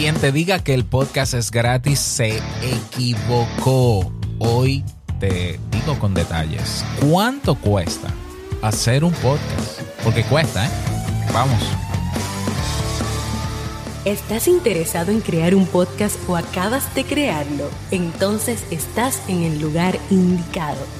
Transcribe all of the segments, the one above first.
Quien te diga que el podcast es gratis se equivocó. Hoy te digo con detalles. ¿Cuánto cuesta hacer un podcast? Porque cuesta, ¿eh? Vamos. ¿Estás interesado en crear un podcast o acabas de crearlo? Entonces estás en el lugar indicado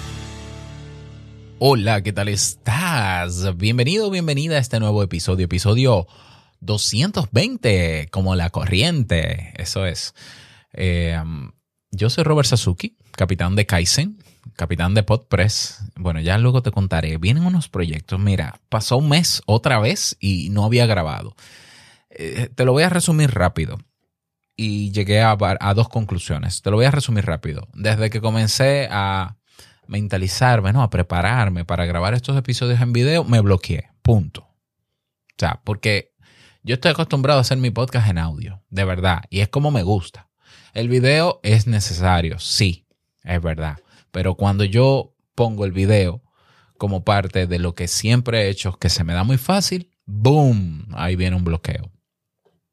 Hola, ¿qué tal estás? Bienvenido, bienvenida a este nuevo episodio, episodio 220, como la corriente, eso es. Eh, yo soy Robert Sasuki, capitán de Kaizen, capitán de Podpress. Bueno, ya luego te contaré. Vienen unos proyectos. Mira, pasó un mes otra vez y no había grabado. Eh, te lo voy a resumir rápido. Y llegué a, a dos conclusiones. Te lo voy a resumir rápido. Desde que comencé a mentalizarme, ¿no? A prepararme para grabar estos episodios en video, me bloqueé. Punto. O sea, porque yo estoy acostumbrado a hacer mi podcast en audio, de verdad, y es como me gusta. El video es necesario, sí, es verdad. Pero cuando yo pongo el video como parte de lo que siempre he hecho, que se me da muy fácil, ¡boom! Ahí viene un bloqueo.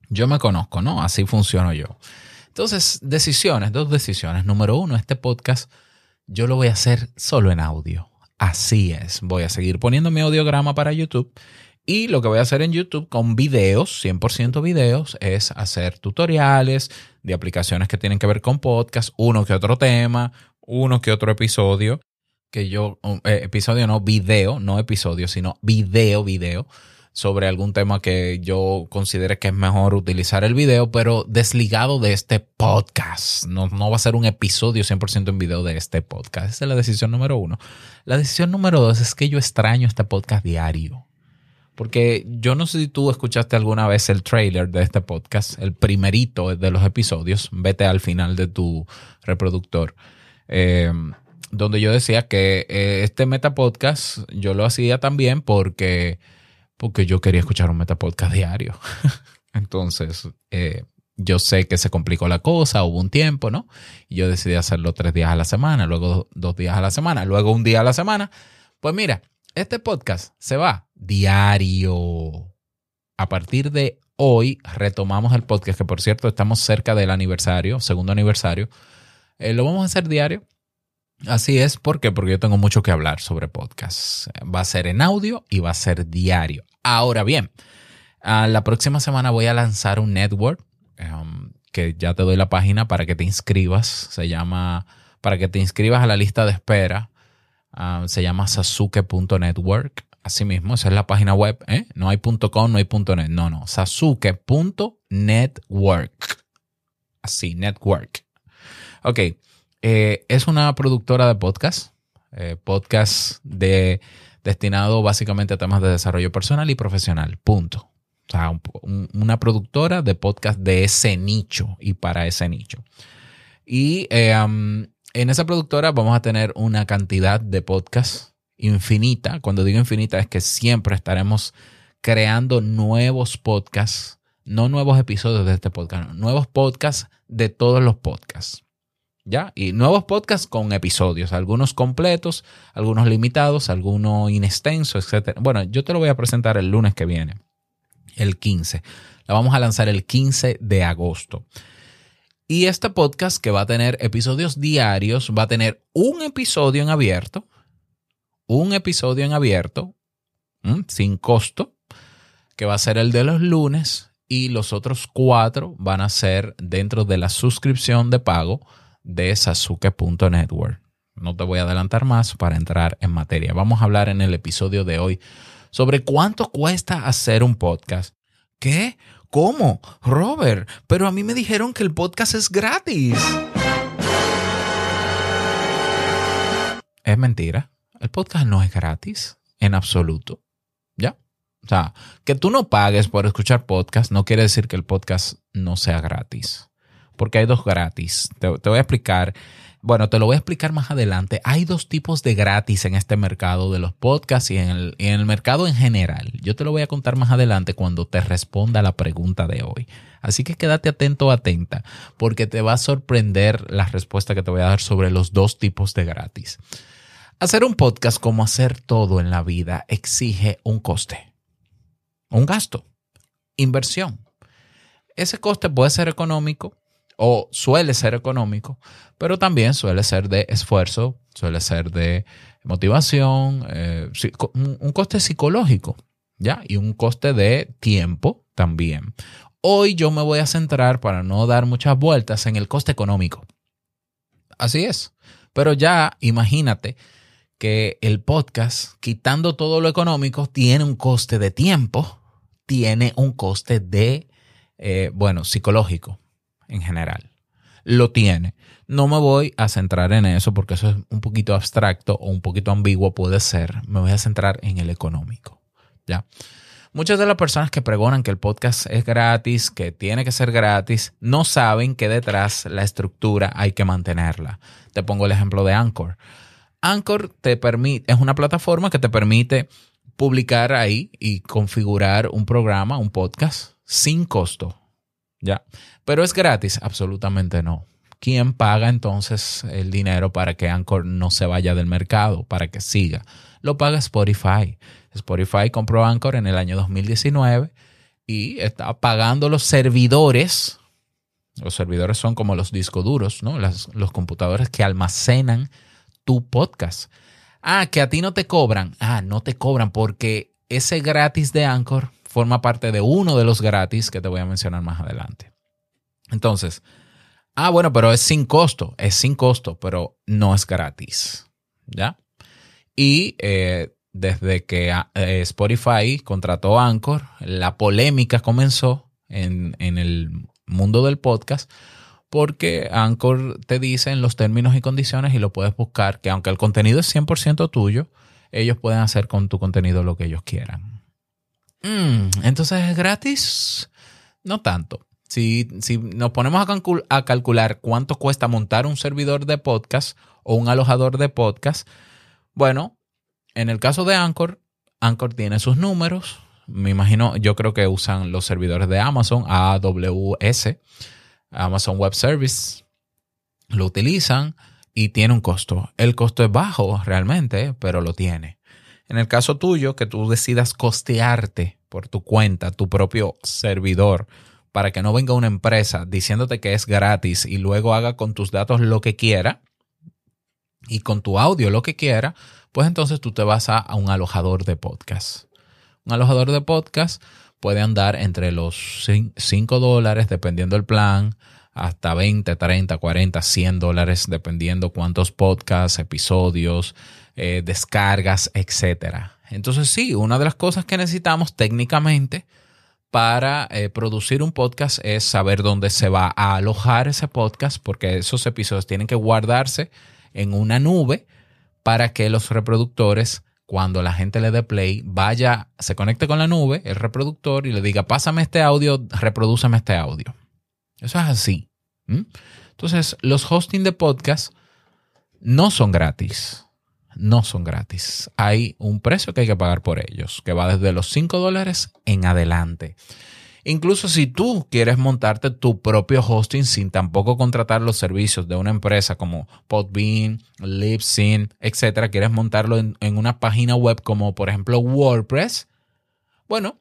Yo me conozco, ¿no? Así funciono yo. Entonces, decisiones, dos decisiones. Número uno, este podcast yo lo voy a hacer solo en audio. Así es, voy a seguir poniendo mi audiograma para YouTube y lo que voy a hacer en YouTube con videos, 100% videos, es hacer tutoriales de aplicaciones que tienen que ver con podcast, uno que otro tema, uno que otro episodio, que yo, eh, episodio no, video, no episodio, sino video, video sobre algún tema que yo considere que es mejor utilizar el video, pero desligado de este podcast. No, no va a ser un episodio 100% en video de este podcast. Esa es la decisión número uno. La decisión número dos es que yo extraño este podcast diario. Porque yo no sé si tú escuchaste alguna vez el trailer de este podcast, el primerito de los episodios. Vete al final de tu reproductor. Eh, donde yo decía que eh, este meta podcast yo lo hacía también porque porque yo quería escuchar un Metapodcast diario. Entonces, eh, yo sé que se complicó la cosa, hubo un tiempo, ¿no? Y yo decidí hacerlo tres días a la semana, luego dos días a la semana, luego un día a la semana. Pues mira, este podcast se va diario. A partir de hoy retomamos el podcast, que por cierto estamos cerca del aniversario, segundo aniversario. Eh, lo vamos a hacer diario Así es, ¿por qué? Porque yo tengo mucho que hablar sobre podcast. Va a ser en audio y va a ser diario. Ahora bien, la próxima semana voy a lanzar un network um, que ya te doy la página para que te inscribas. Se llama, para que te inscribas a la lista de espera. Um, se llama sasuke.network. Así mismo, esa es la página web. ¿eh? No hay .com, no hay .net. No, no. Sasuke.network. Así, network. Ok. Eh, es una productora de podcast, eh, podcast de, destinado básicamente a temas de desarrollo personal y profesional, punto. O sea, una productora de podcast de ese nicho y para ese nicho. Y eh, en esa productora vamos a tener una cantidad de podcasts infinita. Cuando digo infinita es que siempre estaremos creando nuevos podcasts, no nuevos episodios de este podcast, nuevos podcasts de todos los podcasts. ¿Ya? Y nuevos podcasts con episodios, algunos completos, algunos limitados, algunos inextensos, etc. Bueno, yo te lo voy a presentar el lunes que viene, el 15. La vamos a lanzar el 15 de agosto. Y este podcast que va a tener episodios diarios, va a tener un episodio en abierto, un episodio en abierto, sin costo, que va a ser el de los lunes, y los otros cuatro van a ser dentro de la suscripción de pago de Sasuke.network. No te voy a adelantar más para entrar en materia. Vamos a hablar en el episodio de hoy sobre cuánto cuesta hacer un podcast. ¿Qué? ¿Cómo? Robert, pero a mí me dijeron que el podcast es gratis. Es mentira. El podcast no es gratis en absoluto. ¿Ya? O sea, que tú no pagues por escuchar podcast no quiere decir que el podcast no sea gratis porque hay dos gratis. Te, voy a explicar. Bueno, te lo voy a explicar más adelante. Hay dos tipos de gratis en este mercado de los podcasts y en el, y en el mercado en general. Yo te lo voy a contar más adelante cuando te responda la pregunta de hoy. Así que quédate atento o atenta, porque te va a sorprender la respuesta que te voy a dar sobre los dos tipos de gratis. Hacer un podcast, como hacer todo en la vida, exige un coste, un gasto, inversión. Ese coste puede ser económico o suele ser económico, pero también suele ser de esfuerzo, suele ser de motivación, eh, un coste psicológico, ¿ya? Y un coste de tiempo también. Hoy yo me voy a centrar, para no dar muchas vueltas, en el coste económico. Así es. Pero ya imagínate que el podcast, quitando todo lo económico, tiene un coste de tiempo, tiene un coste de, eh, bueno, psicológico en general. Lo tiene. No me voy a centrar en eso porque eso es un poquito abstracto o un poquito ambiguo puede ser. Me voy a centrar en el económico. ¿Ya? Muchas de las personas que pregonan que el podcast es gratis, que tiene que ser gratis, no saben que detrás la estructura hay que mantenerla. Te pongo el ejemplo de Anchor. Anchor te permite, es una plataforma que te permite publicar ahí y configurar un programa, un podcast, sin costo. ¿Ya? Pero es gratis, absolutamente no. ¿Quién paga entonces el dinero para que Anchor no se vaya del mercado, para que siga? Lo paga Spotify. Spotify compró Anchor en el año 2019 y está pagando los servidores. Los servidores son como los discos duros, ¿no? los computadores que almacenan tu podcast. Ah, que a ti no te cobran. Ah, no te cobran porque ese gratis de Anchor forma parte de uno de los gratis que te voy a mencionar más adelante. Entonces, ah, bueno, pero es sin costo, es sin costo, pero no es gratis. ¿Ya? Y eh, desde que ah, eh, Spotify contrató Anchor, la polémica comenzó en, en el mundo del podcast porque Anchor te dice en los términos y condiciones y lo puedes buscar, que aunque el contenido es 100% tuyo, ellos pueden hacer con tu contenido lo que ellos quieran. Mm, entonces es gratis, no tanto. Si, si nos ponemos a, calcular cuánto cuesta montar un servidor de podcast o un alojador de podcast, bueno, en el caso de Anchor, Anchor tiene sus números. Me imagino, yo creo que usan los servidores de Amazon, AWS Amazon Web Service, lo utilizan y tiene un costo. El costo es bajo realmente, pero lo tiene. En el caso tuyo, que tú decidas costearte por tu cuenta, tu propio servidor, para que no venga una empresa diciéndote que es gratis y luego haga con tus datos lo que quiera y con tu audio lo que quiera, pues entonces tú te vas a, un alojador de podcast. Un alojador de podcast puede andar entre los 5 dólares, dependiendo el plan, hasta 20, 30, 40, 100 dólares, dependiendo cuántos podcasts, episodios, eh, descargas, etc. Entonces sí, una de las cosas que necesitamos técnicamente para eh, producir un podcast es saber dónde se va a alojar ese podcast, porque esos episodios tienen que guardarse en una nube para que los reproductores cuando la gente le dé play, vaya, se conecte con la nube, el reproductor, y le diga, pásame este audio, reprodúceme este audio. Eso es así. Entonces, los hosting de podcast no son gratis. No son gratis. Hay un precio que hay que pagar por ellos, que va desde los 5 dólares en adelante. Incluso si tú quieres montarte tu propio hosting sin tampoco contratar los servicios de una empresa como Podbean, Libsyn, etcétera, quieres montarlo en, una página web como por ejemplo WordPress, bueno,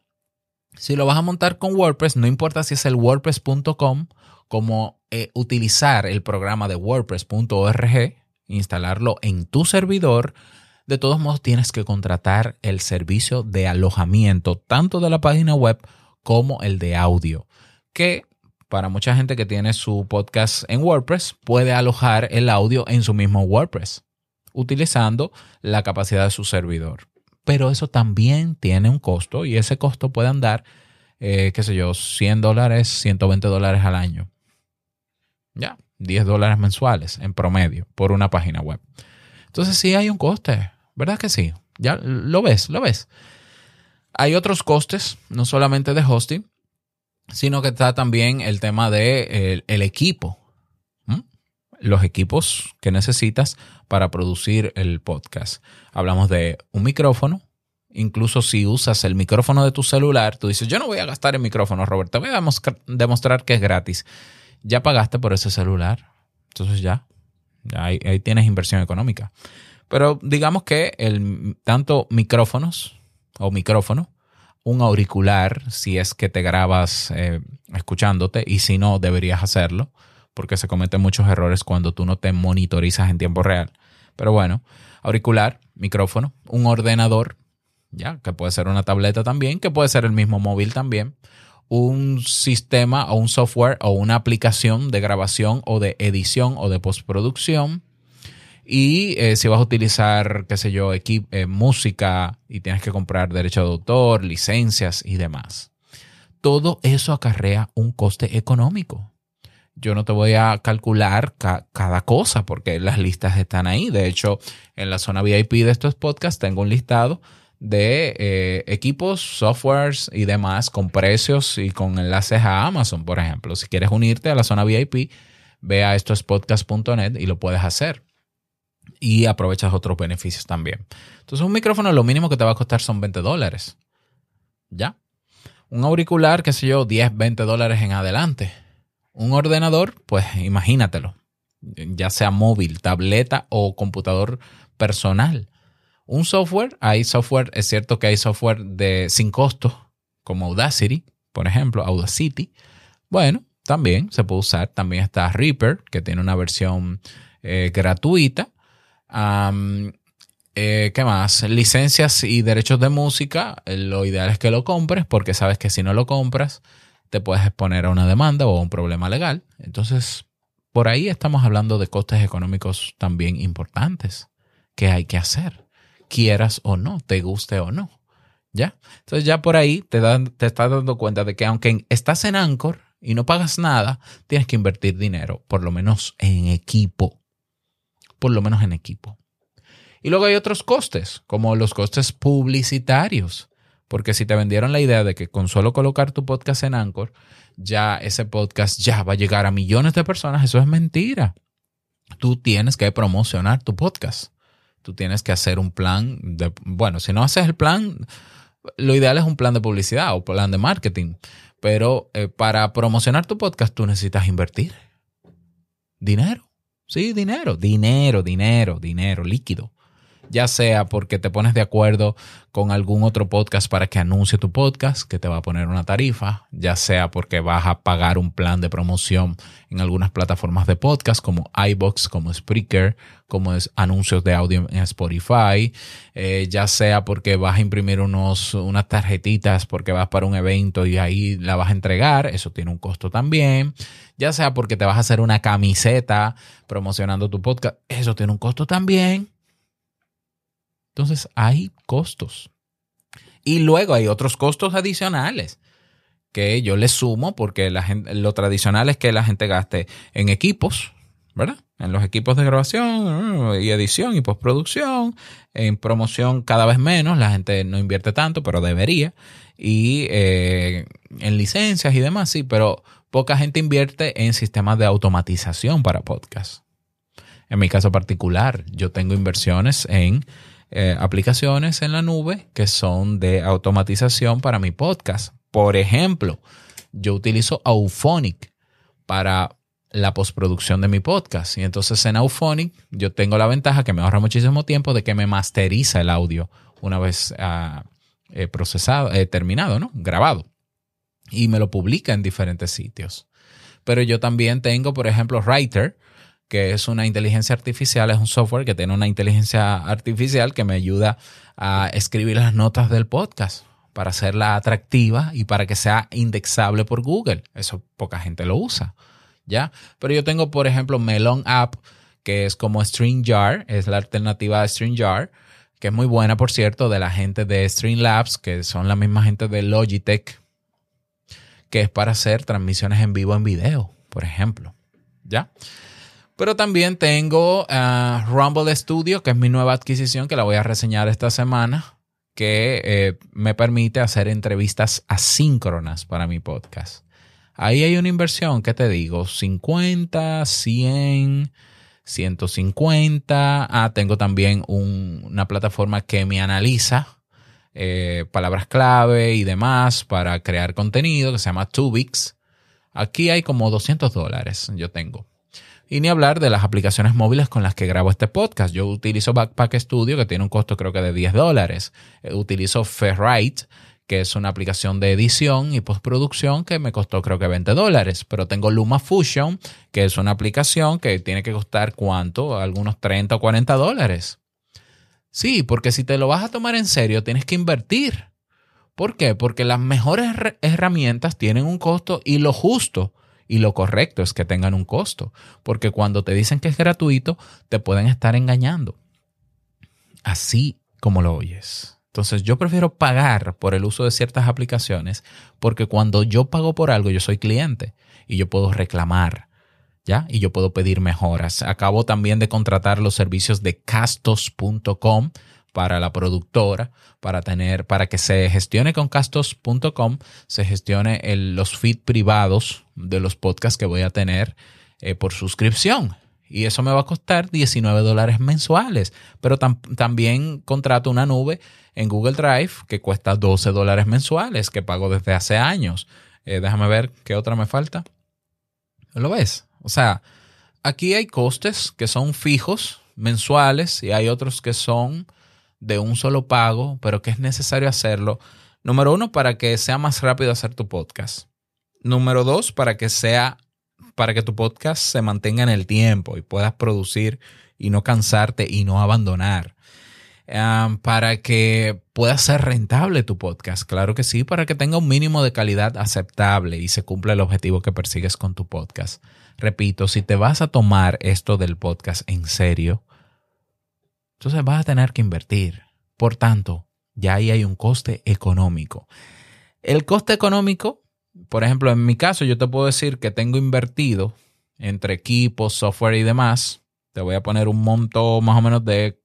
si lo vas a montar con WordPress, no importa si es el wordpress.com, como eh, utilizar el programa de wordpress.org, instalarlo en tu servidor, de todos modos tienes que contratar el servicio de alojamiento tanto de la página web como el de audio, que para mucha gente que tiene su podcast en WordPress puede alojar el audio en su mismo WordPress, utilizando la capacidad de su servidor. Pero eso también tiene un costo y ese costo puede andar, eh, qué sé yo, 100 dólares, 120 dólares al año. Ya, 10 dólares mensuales en promedio por una página web. Entonces sí hay un coste, ¿verdad que sí? Ya lo ves, lo ves. Hay otros costes, no solamente de hosting. sino que está también el tema de el, equipo. Los equipos que necesitas para producir el podcast. Hablamos de un micrófono. Incluso si usas el micrófono de tu celular, tú dices, yo no voy a gastar el micrófono, Roberto, voy a demostrar que es gratis. Ya pagaste por ese celular. Entonces ya, ahí, ahí tienes inversión económica. Pero digamos que el, tanto micrófonos o micrófono, un auricular, si es que te grabas eh, escuchándote, y si no, deberías hacerlo, porque se cometen muchos errores cuando tú no te monitorizas en tiempo real. Pero bueno, auricular, micrófono, un ordenador, ya, que puede ser una tableta también, que puede ser el mismo móvil también, un sistema o un software o una aplicación de grabación o de edición o de postproducción. Y eh, si vas a utilizar, qué sé yo, eh, música y tienes que comprar derecho de autor, licencias y demás. Todo eso acarrea un coste económico. Yo no te voy a calcular cada cosa porque las listas están ahí. De hecho, en la zona VIP de estos podcasts tengo un listado de eh, equipos, softwares y demás con precios y con enlaces a Amazon, por ejemplo. Si quieres unirte a la zona VIP, ve a estospodcast.net y lo puedes hacer. Y aprovechas otros beneficios también. Entonces, un micrófono lo mínimo que te va a costar son 20 dólares. ¿Ya? Un auricular, qué sé yo, 10, 20 dólares en adelante. Un ordenador, pues imagínatelo. Ya sea móvil, tableta o computador personal un software, hay software, es cierto que hay software de sin costo, como Audacity, por ejemplo, Audacity. Bueno, también se puede usar. También está Reaper, que tiene una versión eh, gratuita. Eh, ¿Qué más? Licencias y derechos de música. Lo ideal es que lo compres porque sabes que si no lo compras te puedes exponer a una demanda o a un problema legal. Entonces, por ahí estamos hablando de costes económicos también importantes que hay que hacer quieras o no, te guste o no. ¿Ya? Entonces ya por ahí te, dan, te estás dando cuenta de que aunque estás en Anchor y no pagas nada, tienes que invertir dinero, por lo menos en equipo. Por lo menos en equipo. Y luego hay otros costes, como los costes publicitarios. Porque si te vendieron la idea de que con solo colocar tu podcast en Anchor, ya ese podcast ya va a llegar a millones de personas, eso es mentira. Tú tienes que promocionar tu podcast tú tienes que hacer un plan de, bueno, si no haces el plan, lo ideal es un plan de publicidad o plan de marketing, pero eh, para promocionar tu podcast tú necesitas invertir. Dinero. Sí, dinero, dinero, dinero, dinero líquido ya sea porque te pones de acuerdo con algún otro podcast para que anuncie tu podcast, que te va a poner una tarifa, ya sea porque vas a pagar un plan de promoción en algunas plataformas de podcast como iBox, como Spreaker, como es anuncios de audio en Spotify, eh, ya sea porque vas a imprimir unos, unas tarjetitas porque vas para un evento y ahí la vas a entregar, eso tiene un costo también, ya sea porque te vas a hacer una camiseta promocionando tu podcast, eso tiene un costo también. Entonces hay costos. Y luego hay otros costos adicionales que yo le sumo porque lo tradicional es que la gente gaste en equipos, ¿verdad? En los equipos de grabación uh, y edición y postproducción, en promoción cada vez menos, la gente no invierte tanto, pero debería, y eh, en licencias y demás, sí, pero poca gente invierte en sistemas de automatización para podcast. En mi caso particular, yo tengo inversiones en eh, aplicaciones en la nube que son de automatización para mi podcast. Por ejemplo, yo utilizo Auphonic para la postproducción de mi podcast. Y entonces en Auphonic yo tengo la ventaja que me ahorra muchísimo tiempo de que me masteriza el audio una vez ah, procesado, terminado, ¿no? Grabado. Y me lo publica en diferentes sitios. Pero yo también tengo, por ejemplo, Writer, que es una inteligencia artificial, es un software que tiene una inteligencia artificial que me ayuda a escribir las notas del podcast para hacerla atractiva y para que sea indexable por Google. Eso poca gente lo usa, ¿ya? Pero yo tengo, por ejemplo, Melon App, que es como StreamYard, es la alternativa a StreamYard, que es muy buena, por cierto, de la gente de Streamlabs, que son la misma gente de Logitech, que es para hacer transmisiones en vivo en video, por ejemplo, ¿ya? Pero también tengo uh, Rumble Studio, que es mi nueva adquisición, que la voy a reseñar esta semana, que eh, me permite hacer entrevistas asíncronas para mi podcast. Ahí hay una inversión, ¿qué te digo? 50, 100, 150. Ah, tengo también una plataforma que me analiza eh, palabras clave y demás para crear contenido que se llama Tubix. Aquí hay como 200 dólares, yo tengo. Y ni hablar de las aplicaciones móviles con las que grabo este podcast. Yo utilizo Backpack Studio, que tiene un costo creo que de 10 dólares. Eh, utilizo Ferrite, que es una aplicación de edición y postproducción que me costó creo que 20 dólares. Pero tengo Luma Fusion, que es una aplicación que tiene que costar cuánto, algunos 30 o 40 dólares. Sí, porque si te lo vas a tomar en serio, tienes que invertir. ¿Por qué? Porque las mejores herramientas tienen un costo y lo justo y lo correcto es que tengan un costo. Porque cuando te dicen que es gratuito, te pueden estar engañando. Así como lo oyes. Entonces yo prefiero pagar por el uso de ciertas aplicaciones porque cuando yo pago por algo yo soy cliente y yo puedo reclamar y yo puedo pedir mejoras. Acabo también de contratar los servicios de castos.com para la productora, para tener, para que se gestione con castos.com, se gestione los feed privados de los podcasts que voy a tener eh, por suscripción. Y eso me va a costar 19 dólares mensuales. Pero también contrato una nube en Google Drive que cuesta 12 dólares mensuales, que pago desde hace años. Eh, déjame ver qué otra me falta. ¿Lo ves? O sea, aquí hay costes que son fijos, mensuales, y hay otros que son de un solo pago, pero que es necesario hacerlo. Número uno, para que sea más rápido hacer tu podcast. Número dos, para que sea, para que tu podcast se mantenga en el tiempo y puedas producir y no cansarte y no abandonar. para que pueda ser rentable tu podcast. Claro que sí, para que tenga un mínimo de calidad aceptable y se cumpla el objetivo que persigues con tu podcast. Repito, si te vas a tomar esto del podcast en serio, entonces vas a tener que invertir. Por tanto, ya ahí hay un coste económico. El coste económico, por ejemplo, en mi caso, yo te puedo decir que tengo invertido entre equipos, software y demás. Te voy a poner un monto más o menos de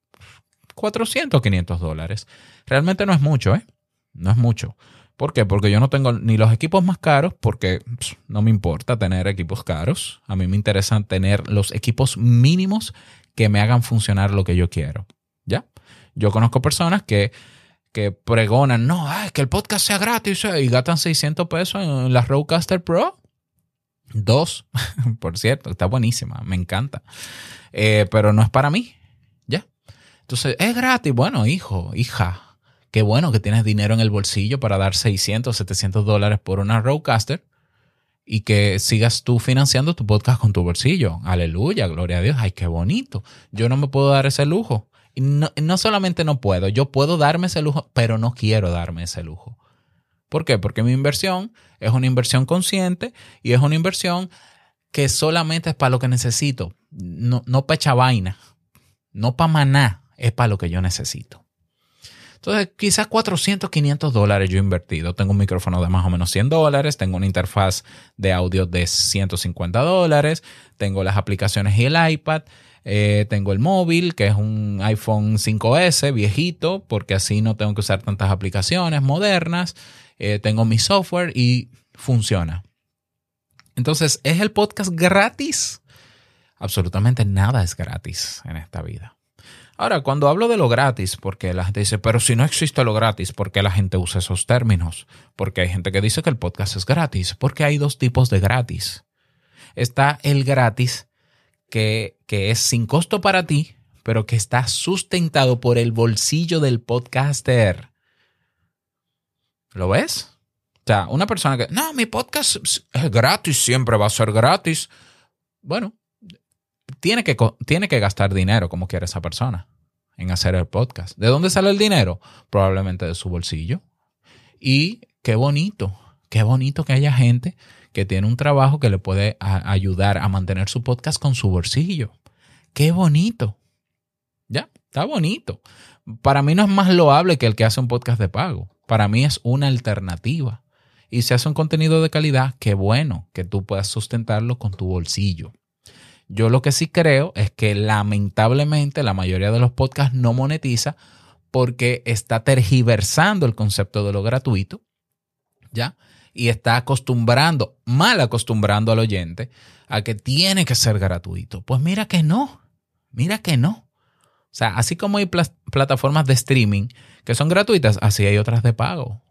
400, 500 dólares. Realmente no es mucho, ¿eh? No es mucho. ¿Por qué? Porque yo no tengo ni los equipos más caros, porque no me importa tener equipos caros. A mí me interesa tener los equipos mínimos que me hagan funcionar lo que yo quiero. ¿Ya? Yo conozco personas que, que pregonan, no, ay, que el podcast sea gratis eh", y gastan 600 pesos en la Rodecaster Pro. Dos, por cierto, está buenísima, me encanta. Eh, pero no es para mí. ¿Ya? Entonces, es gratis. Bueno, hijo, hija, Qué bueno que tienes dinero en el bolsillo para dar 600, 700 dólares por una Roadcaster y que sigas tú financiando tu podcast con tu bolsillo. Aleluya, gloria a Dios. Ay, qué bonito. Yo no me puedo dar ese lujo. Y no, no solamente no puedo, yo puedo darme ese lujo, pero no quiero darme ese lujo. ¿Por qué? Porque mi inversión es una inversión consciente y es una inversión que solamente es para lo que necesito. No, no para vaina. No para maná. Es para lo que yo necesito. Entonces, quizás 400, 500 dólares yo he invertido. Tengo un micrófono de más o menos 100 dólares, tengo una interfaz de audio de 150 dólares, tengo las aplicaciones y el iPad. Eh, tengo el móvil, que es un iPhone 5S viejito, porque así no tengo que usar tantas aplicaciones modernas. Eh, tengo mi software y funciona. Entonces, ¿es el podcast gratis? Absolutamente nada es gratis en esta vida. Ahora, cuando hablo de lo gratis, porque la gente dice, pero si no existe lo gratis, ¿por qué la gente usa esos términos? Porque hay gente que dice que el podcast es gratis, porque hay dos tipos de gratis. Está el gratis que, que es sin costo para ti, pero que está sustentado por el bolsillo del podcaster. ¿Lo ves? O sea, una persona que, no, mi podcast es gratis, siempre va a ser gratis. Bueno, tiene que, tiene que gastar dinero como quiere esa persona en hacer el podcast. ¿De dónde sale el dinero? Probablemente de su bolsillo. Y qué bonito, qué bonito que haya gente que tiene un trabajo que le puede ayudar a mantener su podcast con su bolsillo. Qué bonito. Ya, está bonito. Para mí no es más loable que el que hace un podcast de pago. Para mí es una alternativa. Y si hace un contenido de calidad, qué bueno que tú puedas sustentarlo con tu bolsillo. Yo lo que sí creo es que lamentablemente la mayoría de los podcasts no monetiza porque está tergiversando el concepto de lo gratuito, ¿ya? y está acostumbrando, mal acostumbrando al oyente a que tiene que ser gratuito. Pues mira que no, mira que no. O sea, así como hay plataformas de streaming que son gratuitas, así hay otras de pago.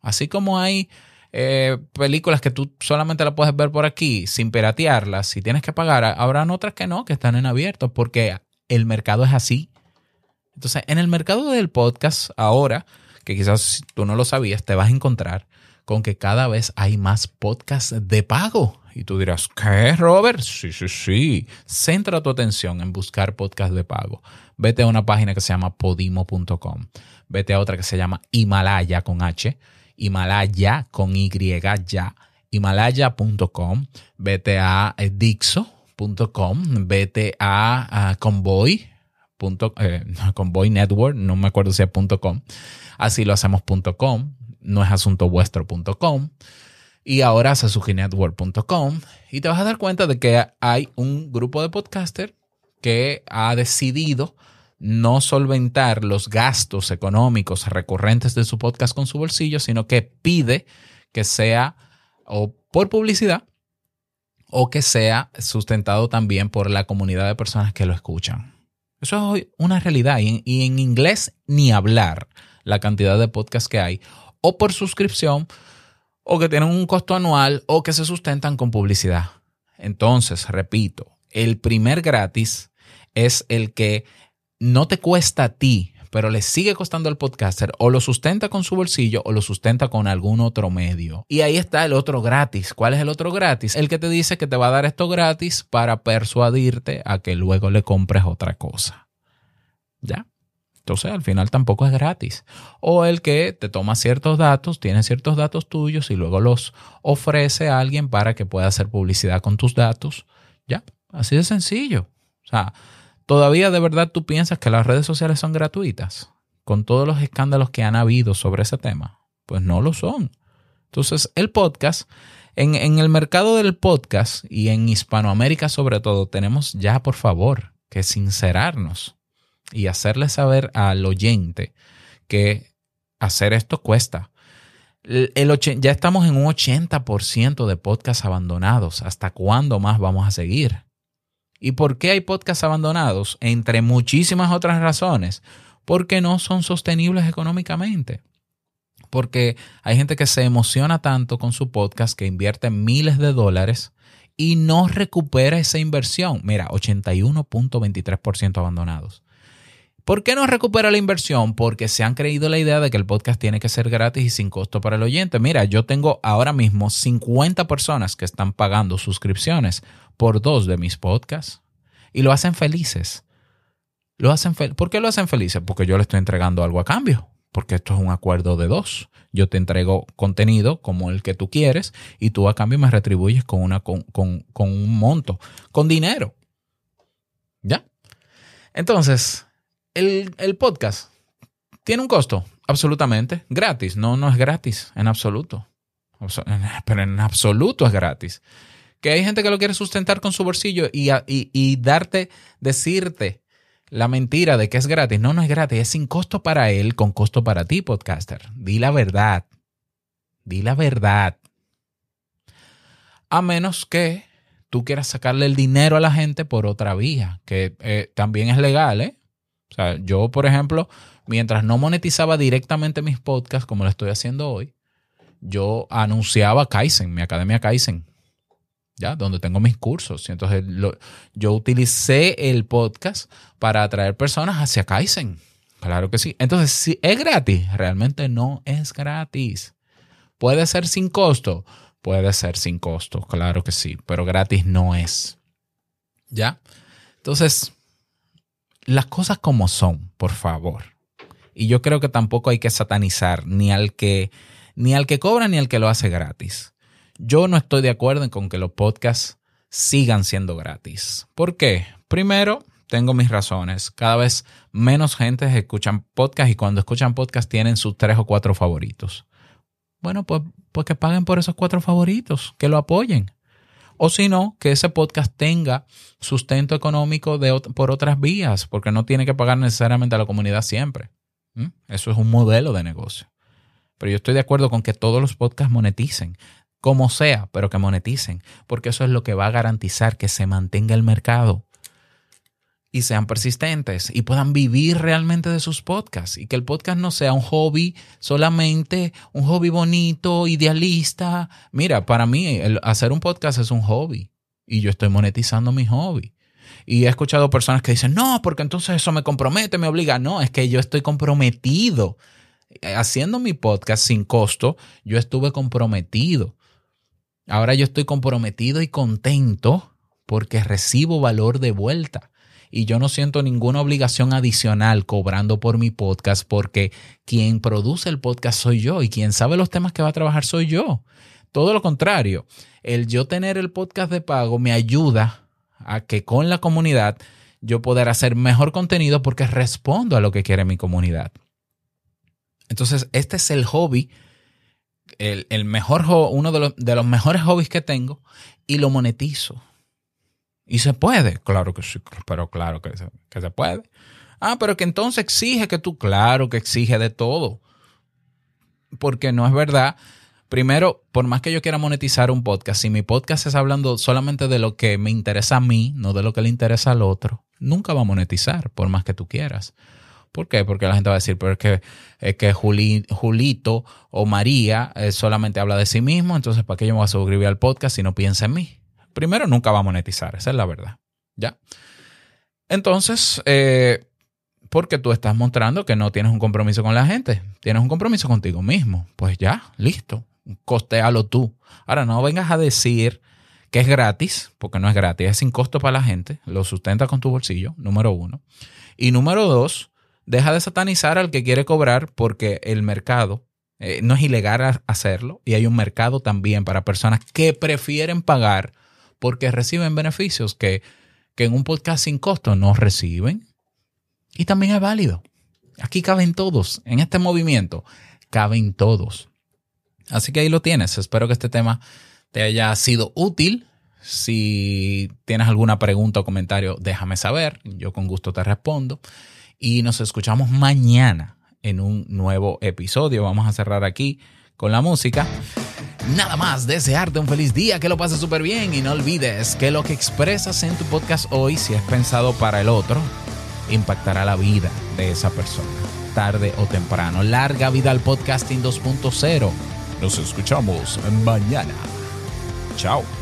Así como hay eh, películas que tú solamente las puedes ver por aquí sin piratearlas, si tienes que pagar, habrán otras que no, que están en abierto, porque el mercado es así. Entonces, en el mercado del podcast, ahora, que quizás tú no lo sabías, te vas a encontrar con que cada vez hay más podcasts de pago. Y tú dirás, ¿qué, Robert? Sí, sí, sí. Centra tu atención en buscar podcasts de pago. Vete a una página que se llama podimo.com. Vete a otra que se llama Himalaya con H. Himalaya con Y ya. Himalaya.com. Vete a eh, Dixo.com. Vete a, Convoy. Eh, Convoy Network, no me acuerdo si es .com. Así lo hacemos.com. No es asunto vuestro.com y ahora sasukinetwork.com y te vas a dar cuenta de que hay un grupo de podcaster que ha decidido no solventar los gastos económicos recurrentes de su podcast con su bolsillo, sino que pide que sea o por publicidad o que sea sustentado también por la comunidad de personas que lo escuchan. Eso es hoy una realidad y en, inglés ni hablar la cantidad de podcasts que hay o por suscripción o que tienen un costo anual o que se sustentan con publicidad. Entonces, repito, el primer gratis es el que no te cuesta a ti, pero le sigue costando al podcaster o lo sustenta con su bolsillo o lo sustenta con algún otro medio. Y ahí está el otro gratis. ¿Cuál es el otro gratis? El que te dice que te va a dar esto gratis para persuadirte a que luego le compres otra cosa. ¿Ya? Entonces al final tampoco es gratis. O el que te toma ciertos datos, tiene ciertos datos tuyos y luego los ofrece a alguien para que pueda hacer publicidad con tus datos. Ya, así de sencillo. O sea, ¿todavía de verdad tú piensas que las redes sociales son gratuitas? Con todos los escándalos que han habido sobre ese tema. Pues no lo son. Entonces el podcast, en, el mercado del podcast y en Hispanoamérica sobre todo, tenemos ya por favor que sincerarnos y hacerle saber al oyente que hacer esto cuesta. El, ya estamos en un 80% de podcasts abandonados. ¿Hasta cuándo más vamos a seguir? ¿Y por qué hay podcasts abandonados? Entre muchísimas otras razones. Porque no son sostenibles económicamente. Porque hay gente que se emociona tanto con su podcast que invierte miles de dólares y no recupera esa inversión. Mira, 81.23% abandonados. ¿Por qué no recupera la inversión? Porque se han creído la idea de que el podcast tiene que ser gratis y sin costo para el oyente. Mira, yo tengo ahora mismo 50 personas que están pagando suscripciones por dos de mis podcasts y lo hacen felices. Lo hacen ¿Por qué lo hacen felices? Porque yo le estoy entregando algo a cambio. Porque esto es un acuerdo de dos. Yo te entrego contenido como el que tú quieres y tú a cambio me retribuyes con, con un monto, con dinero. ¿Ya? Entonces, el, podcast tiene un costo, absolutamente, gratis. No, no es gratis, en absoluto. Pero en absoluto es gratis. Que hay gente que lo quiere sustentar con su bolsillo y, y, darte, decirte la mentira de que es gratis. No, no es gratis, es sin costo para él, con costo para ti, podcaster. Di la verdad. Di la verdad. A menos que tú quieras sacarle el dinero a la gente por otra vía, que eh, también es legal, ¿eh? O sea, yo, por ejemplo, mientras no monetizaba directamente mis podcasts, como lo estoy haciendo hoy, yo anunciaba Kaizen, mi academia Kaizen, ¿ya? Donde tengo mis cursos. Y entonces yo utilicé el podcast para atraer personas hacia Kaizen. Claro que sí. Entonces, si es gratis, realmente no es gratis. Puede ser sin costo, puede ser sin costo, claro que sí, pero gratis no es. ¿Ya? Entonces, las cosas como son, por favor. Y yo creo que tampoco hay que satanizar ni al que ni al que cobra ni al que lo hace gratis. Yo no estoy de acuerdo con que los podcasts sigan siendo gratis. ¿Por qué? Primero, tengo mis razones. Cada vez menos gente escuchan podcast y cuando escuchan podcast tienen sus tres o cuatro favoritos. Bueno, pues, pues que paguen por esos cuatro favoritos, que lo apoyen. O si no, que ese podcast tenga sustento económico por otras vías, porque no tiene que pagar necesariamente a la comunidad siempre. Eso es un modelo de negocio. Pero yo estoy de acuerdo con que todos los podcasts moneticen, como sea, pero que moneticen, porque eso es lo que va a garantizar que se mantenga el mercado y sean persistentes y puedan vivir realmente de sus podcasts y que el podcast no sea un hobby solamente, un hobby bonito, idealista. Mira, para mí hacer un podcast es un hobby y yo estoy monetizando mi hobby. Y he escuchado personas que dicen, no, porque entonces eso me compromete, me obliga. No, es que yo estoy comprometido. Haciendo mi podcast sin costo, yo estuve comprometido. Ahora yo estoy comprometido y contento porque recibo valor de vuelta y yo no siento ninguna obligación adicional cobrando por mi podcast porque quien produce el podcast soy yo y quien sabe los temas que va a trabajar soy yo. Todo lo contrario, el yo tener el podcast de pago me ayuda a que con la comunidad yo poder hacer mejor contenido porque respondo a lo que quiere mi comunidad. Entonces, este es el hobby, el, mejor, uno de los, de los mejores hobbies que tengo y lo monetizo. Y se puede, claro que sí, pero claro que se, que se puede. Ah, pero que entonces exige que tú, claro que exige de todo. Porque no es verdad. Primero, por más que yo quiera monetizar un podcast, si mi podcast es hablando solamente de lo que me interesa a mí, no de lo que le interesa al otro, nunca va a monetizar, por más que tú quieras. ¿Por qué? Porque la gente va a decir, pero es que, es que Julito o María eh, solamente habla de sí mismo, entonces ¿para qué yo me voy a suscribir al podcast si no piensa en mí? Primero nunca va a monetizar, esa es la verdad. ¿Ya? Entonces, eh, porque tú estás mostrando que no tienes un compromiso con la gente, tienes un compromiso contigo mismo. Pues ya, listo, costealo tú. Ahora, no vengas a decir que es gratis, porque no es gratis, es sin costo para la gente, lo sustenta con tu bolsillo, número uno. Y número dos, deja de satanizar al que quiere cobrar porque el mercado eh, no es ilegal hacerlo y hay un mercado también para personas que prefieren pagar porque reciben beneficios que, en un podcast sin costo no reciben. Y también es válido. Aquí caben todos. En este movimiento caben todos. Así que ahí lo tienes. Espero que este tema te haya sido útil. Si tienes alguna pregunta o comentario, déjame saber. Yo con gusto te respondo. Y nos escuchamos mañana en un nuevo episodio. Vamos a cerrar aquí con la música. Nada más, desearte un feliz día, que lo pases súper bien y no olvides que lo que expresas en tu podcast hoy, si es pensado para el otro, impactará la vida de esa persona, tarde o temprano. Larga vida al podcasting 2.0. Nos escuchamos mañana. Chao.